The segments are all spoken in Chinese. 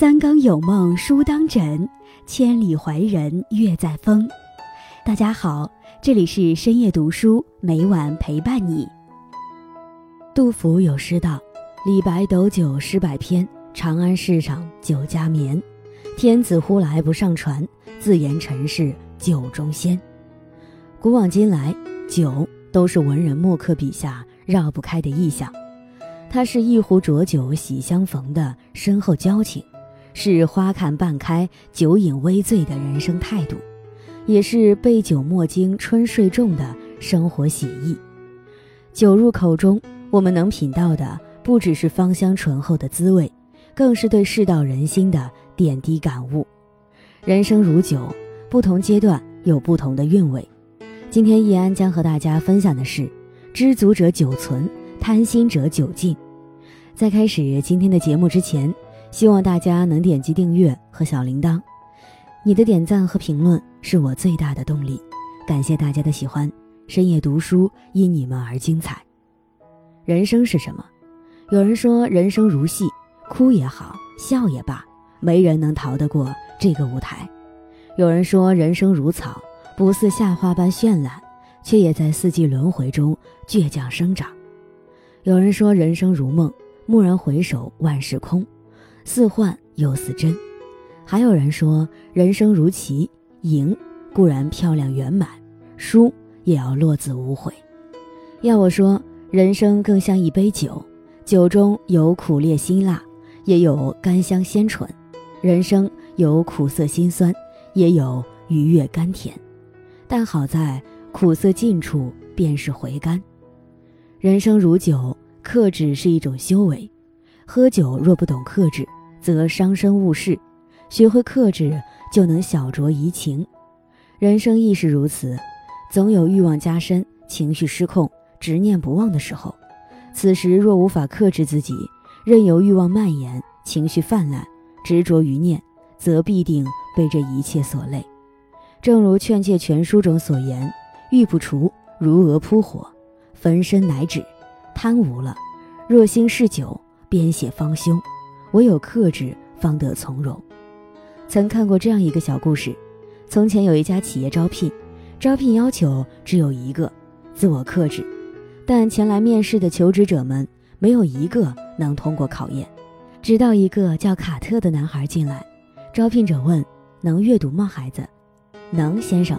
三更有梦书当枕，千里怀人月在风。大家好，这里是深夜读书，每晚陪伴你。杜甫有诗道：“李白斗酒诗百篇，长安市上酒家眠。天子呼来不上船，自言尘世酒中仙。”古往今来，酒都是文人墨客笔下绕不开的意象。它是一壶浊酒喜相逢的深厚交情，是花看半开酒饮微醉的人生态度，也是杯酒莫惊春睡重的生活写意。酒入口中，我们能品到的不只是芳香醇厚的滋味，更是对世道人心的点滴感悟。人生如酒，不同阶段有不同的韵味。今天易安将和大家分享的是：知足者久存。贪心者久尽。在开始今天的节目之前，希望大家能点击订阅和小铃铛。你的点赞和评论是我最大的动力。感谢大家的喜欢。深夜读书因你们而精彩。人生是什么？有人说人生如戏，哭也好，笑也罢，没人能逃得过这个舞台。有人说人生如草，不似夏花般绚烂，却也在四季轮回中倔强生长。有人说人生如梦，蓦然回首，万事空，似幻又似真；还有人说人生如棋，赢固然漂亮圆满，输也要落子无悔。要我说，人生更像一杯酒，酒中有苦烈辛辣，也有甘香鲜醇；人生有苦涩辛酸，也有愉悦甘甜。但好在苦涩尽处便是回甘。人生如酒，克制是一种修为。喝酒若不懂克制，则伤身误事；学会克制，就能小酌怡情。人生亦是如此，总有欲望加深、情绪失控、执念不忘的时候。此时若无法克制自己，任由欲望蔓延、情绪泛滥、执着于念，则必定被这一切所累。正如《劝诫全书》中所言：“欲不除，如蛾扑火。”焚身乃止，贪无了。若心是酒，边写方休。唯有克制，方得从容。曾看过这样一个小故事：从前有一家企业招聘，招聘要求只有一个，自我克制。但前来面试的求职者们没有一个能通过考验。直到一个叫卡特的男孩进来，招聘者问：“能阅读吗，孩子？”“能，先生。”“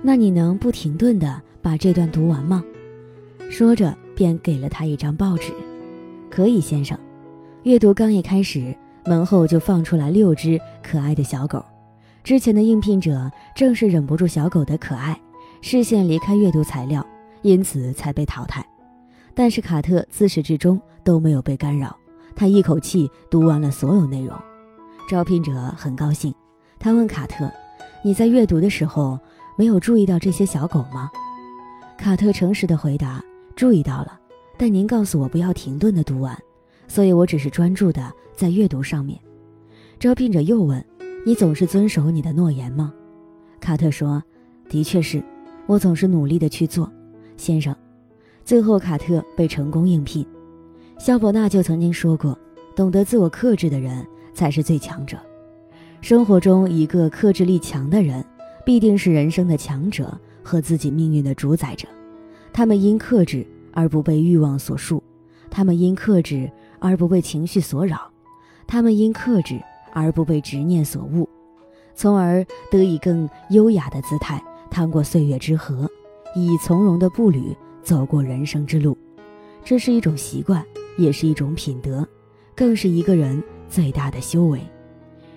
那你能不停顿地把这段读完吗？”说着，便给了他一张报纸。可以，先生。阅读刚一开始，门后就放出来六只可爱的小狗。之前的应聘者正是忍不住小狗的可爱，视线离开阅读材料，因此才被淘汰。但是卡特自始至终都没有被干扰，他一口气读完了所有内容。招聘者很高兴，他问卡特：“你在阅读的时候没有注意到这些小狗吗？”卡特诚实的回答。注意到了，但您告诉我不要停顿的读完，所以我只是专注的在阅读上面。招聘者又问：“你总是遵守你的诺言吗？”卡特说：“的确是，我总是努力的去做，先生。”最后，卡特被成功应聘。肖伯纳就曾经说过：“懂得自我克制的人才是最强者。”生活中一个克制力强的人，必定是人生的强者和自己命运的主宰者。他们因克制而不被欲望所束，他们因克制而不被情绪所扰，他们因克制而不被执念所误，从而得以更优雅的姿态趟过岁月之河，以从容的步履走过人生之路。这是一种习惯，也是一种品德，更是一个人最大的修为。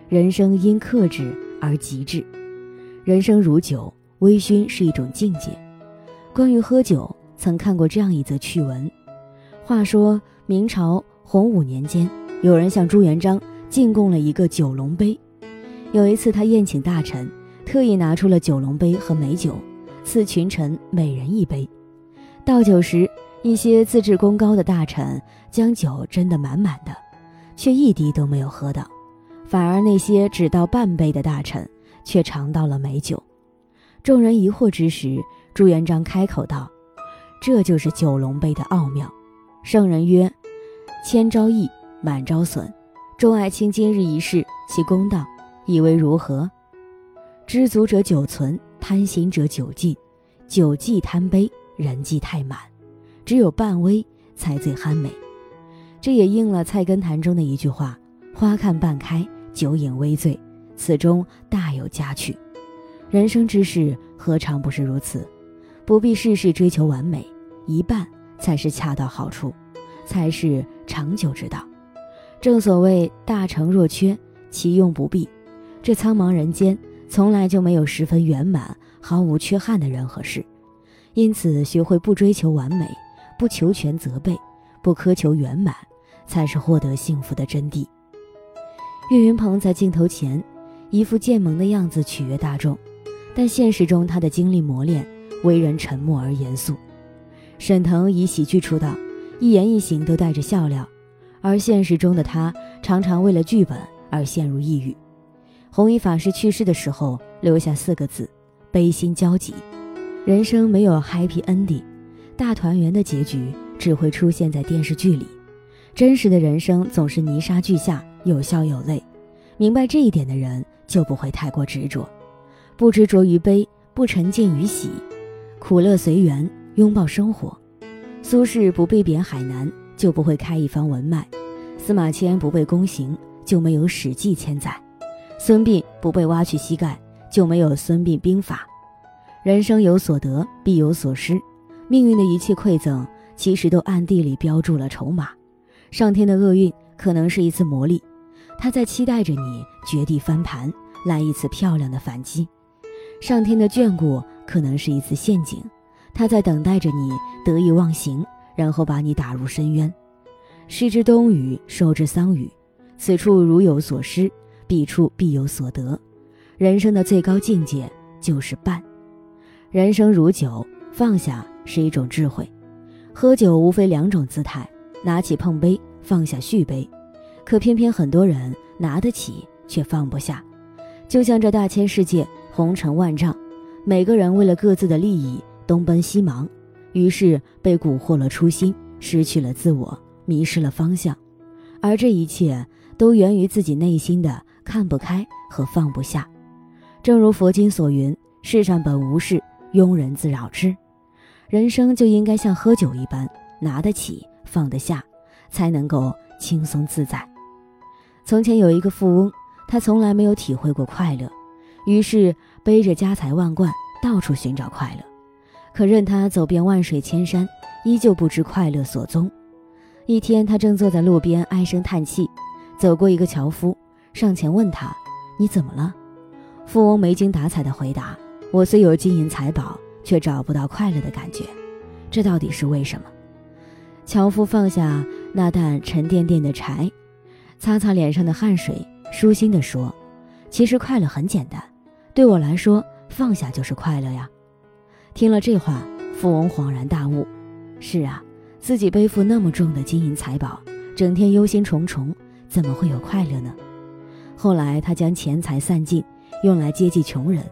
人生因克制而极致，人生如酒，微醺是一种境界。关于喝酒，曾看过这样一则趣闻。话说明朝洪武年间，有人向朱元璋进贡了一个九龙杯。有一次，他宴请大臣，特意拿出了九龙杯和美酒，赐群臣每人一杯。倒酒时，一些自制功高的大臣将酒斟得满满的，却一滴都没有喝到；反而那些只倒半杯的大臣，却尝到了美酒。众人疑惑之时，朱元璋开口道：“这就是九龙杯的奥妙。圣人曰：千招易，满招损，众爱卿今日一事，其公道，以为如何？知足者久存，贪心者久尽。酒既贪杯，人既太满，只有半微才最酣美。这也应了《菜根谭》中的一句话：“花看半开，酒饮微醉，此中大有佳趣。”人生之事何尝不是如此？不必事事追求完美，一半才是恰到好处，才是长久之道。正所谓“大成若缺，其用不必”。这苍茫人间，从来就没有十分圆满、毫无缺憾的人和事。因此，学会不追求完美，不求全责备，不苛求圆满，才是获得幸福的真谛。岳云鹏在镜头前，一副贱萌的样子取悦大众，但现实中他的经历磨练，为人沉默而严肃。沈腾以喜剧出道，一言一行都带着笑料。而现实中的他常常为了剧本而陷入抑郁。弘一法师去世的时候留下四个字：悲心交集。人生没有 happy ending，大团圆的结局只会出现在电视剧里。真实的人生总是泥沙俱下，有笑有泪。明白这一点的人就不会太过执着，不执着于悲，不沉浸于喜，苦乐随缘，拥抱生活。苏轼不被贬海南。就不会开一方文脉，司马迁不被宫刑，就没有《史记》千载；孙膑不被挖去膝盖，就没有《孙膑兵法》。人生有所得，必有所失，命运的一切馈赠，其实都暗地里标注了筹码。上天的厄运可能是一次磨砺，他在期待着你绝地翻盘，来一次漂亮的反击；上天的眷顾可能是一次陷阱，他在等待着你得意忘形。然后把你打入深渊，失之东隅，收之桑榆。此处如有所失，彼处必有所得。人生的最高境界就是伴。人生如酒，放下是一种智慧。喝酒无非两种姿态：拿起碰杯，放下续杯。可偏偏很多人拿得起，却放不下。就像这大千世界，红尘万丈，每个人为了各自的利益东奔西忙。于是被蛊惑了初心，失去了自我，迷失了方向，而这一切都源于自己内心的看不开和放不下。正如佛经所云：“世上本无事，庸人自扰之。”人生就应该像喝酒一般，拿得起，放得下，才能够轻松自在。从前有一个富翁，他从来没有体会过快乐，于是背着家财万贯，到处寻找快乐。可任他走遍万水千山，依旧不知快乐所踪。一天，他正坐在路边唉声叹气，走过一个樵夫，上前问他：“你怎么了？”富翁没精打采地回答：“我虽有金银财宝，却找不到快乐的感觉，这到底是为什么？”樵夫放下那担沉甸甸的柴，擦擦脸上的汗水，舒心地说：“其实快乐很简单，对我来说，放下就是快乐呀。”听了这话，富翁恍然大悟：是啊，自己背负那么重的金银财宝，整天忧心忡忡，怎么会有快乐呢？后来他将钱财散尽，用来接济穷人，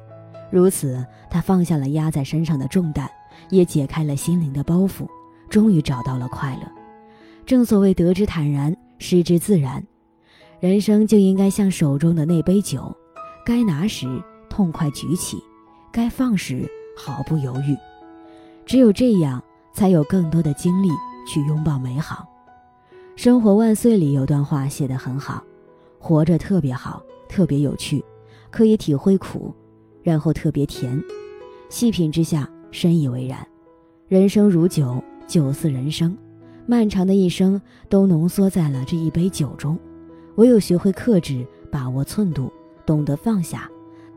如此他放下了压在身上的重担，也解开了心灵的包袱，终于找到了快乐。正所谓得之坦然，失之自然，人生就应该像手中的那杯酒，该拿时痛快举起，该放时。毫不犹豫，只有这样，才有更多的精力去拥抱美好。《生活万岁》里有段话写得很好：活着特别好，特别有趣，可以体会苦，然后特别甜，细品之下深以为然。人生如酒，酒似人生，漫长的一生都浓缩在了这一杯酒中。唯有学会克制，把握寸度，懂得放下，